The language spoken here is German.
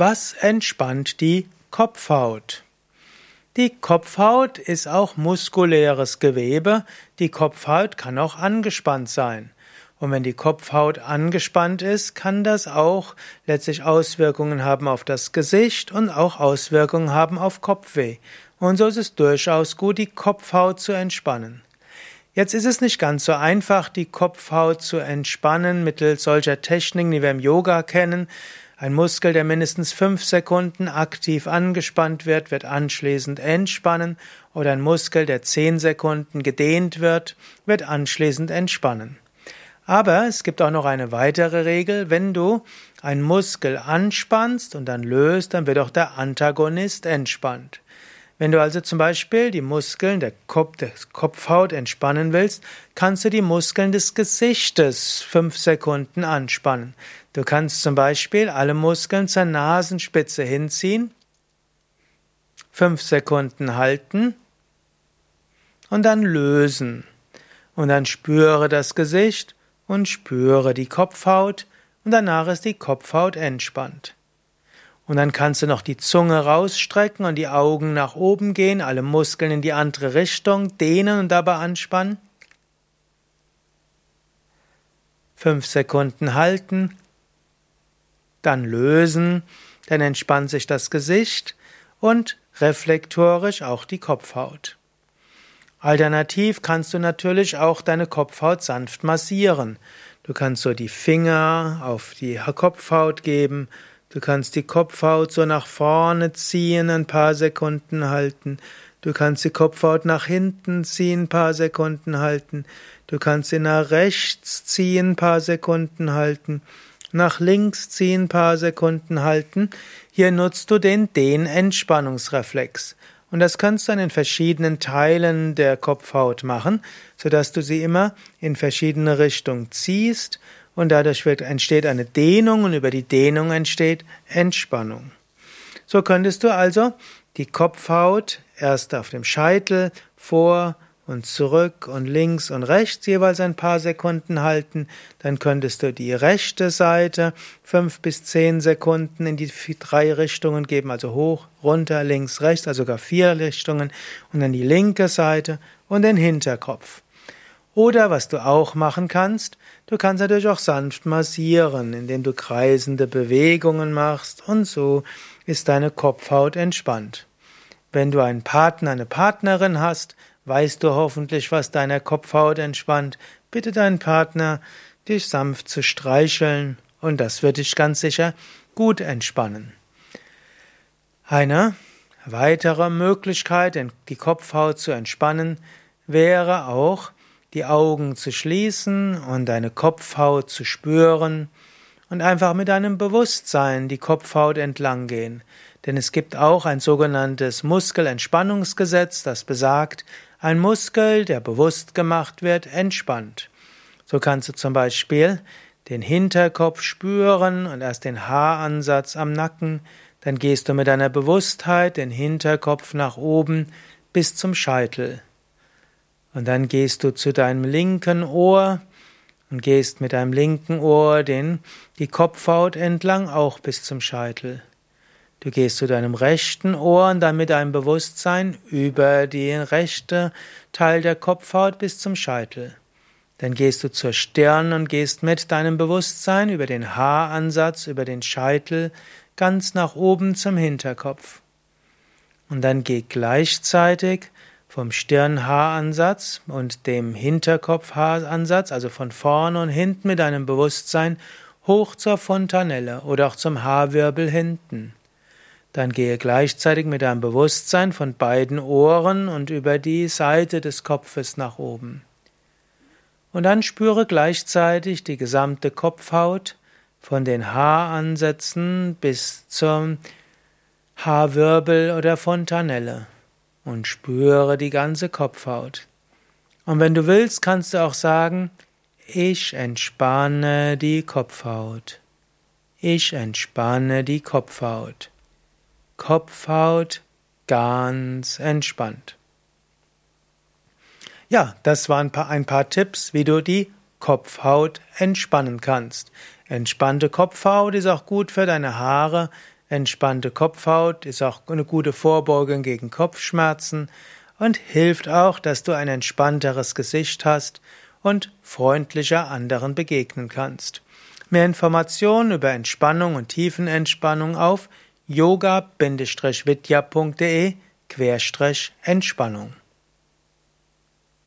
Was entspannt die Kopfhaut? Die Kopfhaut ist auch muskuläres Gewebe. Die Kopfhaut kann auch angespannt sein. Und wenn die Kopfhaut angespannt ist, kann das auch letztlich Auswirkungen haben auf das Gesicht und auch Auswirkungen haben auf Kopfweh. Und so ist es durchaus gut, die Kopfhaut zu entspannen. Jetzt ist es nicht ganz so einfach, die Kopfhaut zu entspannen mittels solcher Techniken, die wir im Yoga kennen. Ein Muskel, der mindestens fünf Sekunden aktiv angespannt wird, wird anschließend entspannen, oder ein Muskel, der zehn Sekunden gedehnt wird, wird anschließend entspannen. Aber es gibt auch noch eine weitere Regel, wenn du einen Muskel anspannst und dann löst, dann wird auch der Antagonist entspannt. Wenn du also zum Beispiel die Muskeln der, Kopf, der Kopfhaut entspannen willst, kannst du die Muskeln des Gesichtes fünf Sekunden anspannen. Du kannst zum Beispiel alle Muskeln zur Nasenspitze hinziehen, fünf Sekunden halten und dann lösen. Und dann spüre das Gesicht und spüre die Kopfhaut und danach ist die Kopfhaut entspannt. Und dann kannst du noch die Zunge rausstrecken und die Augen nach oben gehen, alle Muskeln in die andere Richtung dehnen und dabei anspannen. Fünf Sekunden halten, dann lösen, dann entspannt sich das Gesicht und reflektorisch auch die Kopfhaut. Alternativ kannst du natürlich auch deine Kopfhaut sanft massieren. Du kannst so die Finger auf die Kopfhaut geben Du kannst die Kopfhaut so nach vorne ziehen, ein paar Sekunden halten. Du kannst die Kopfhaut nach hinten ziehen, ein paar Sekunden halten. Du kannst sie nach rechts ziehen, ein paar Sekunden halten. Nach links ziehen, ein paar Sekunden halten. Hier nutzt du den Dehnentspannungsreflex. Und das kannst du dann in verschiedenen Teilen der Kopfhaut machen, sodass du sie immer in verschiedene Richtungen ziehst und dadurch wird, entsteht eine Dehnung und über die Dehnung entsteht Entspannung. So könntest du also die Kopfhaut erst auf dem Scheitel vor und zurück und links und rechts jeweils ein paar Sekunden halten. Dann könntest du die rechte Seite fünf bis zehn Sekunden in die drei Richtungen geben, also hoch, runter, links, rechts, also sogar vier Richtungen und dann die linke Seite und den Hinterkopf. Oder was du auch machen kannst, du kannst natürlich auch sanft massieren, indem du kreisende Bewegungen machst und so ist deine Kopfhaut entspannt. Wenn du einen Partner, eine Partnerin hast, weißt du hoffentlich, was deiner Kopfhaut entspannt. Bitte deinen Partner, dich sanft zu streicheln und das wird dich ganz sicher gut entspannen. Eine weitere Möglichkeit, die Kopfhaut zu entspannen, wäre auch, die Augen zu schließen und deine Kopfhaut zu spüren und einfach mit deinem Bewusstsein die Kopfhaut entlang gehen. Denn es gibt auch ein sogenanntes Muskelentspannungsgesetz, das besagt, ein Muskel, der bewusst gemacht wird, entspannt. So kannst du zum Beispiel den Hinterkopf spüren und erst den Haaransatz am Nacken, dann gehst du mit deiner Bewusstheit den Hinterkopf nach oben bis zum Scheitel. Und dann gehst du zu deinem linken Ohr und gehst mit deinem linken Ohr den, die Kopfhaut entlang auch bis zum Scheitel. Du gehst zu deinem rechten Ohr und dann mit deinem Bewusstsein über den rechten Teil der Kopfhaut bis zum Scheitel. Dann gehst du zur Stirn und gehst mit deinem Bewusstsein über den Haaransatz, über den Scheitel ganz nach oben zum Hinterkopf. Und dann geh gleichzeitig vom Stirnhaaransatz und dem Hinterkopfhaaransatz, also von vorne und hinten mit deinem Bewusstsein, hoch zur Fontanelle oder auch zum Haarwirbel hinten. Dann gehe gleichzeitig mit deinem Bewusstsein von beiden Ohren und über die Seite des Kopfes nach oben. Und dann spüre gleichzeitig die gesamte Kopfhaut von den Haaransätzen bis zum Haarwirbel oder Fontanelle und spüre die ganze Kopfhaut. Und wenn du willst, kannst du auch sagen, ich entspanne die Kopfhaut. Ich entspanne die Kopfhaut. Kopfhaut ganz entspannt. Ja, das waren ein paar, ein paar Tipps, wie du die Kopfhaut entspannen kannst. Entspannte Kopfhaut ist auch gut für deine Haare, Entspannte Kopfhaut ist auch eine gute Vorbeugung gegen Kopfschmerzen und hilft auch, dass du ein entspannteres Gesicht hast und freundlicher anderen begegnen kannst. Mehr Informationen über Entspannung und Tiefenentspannung auf yoga-vidya.de Entspannung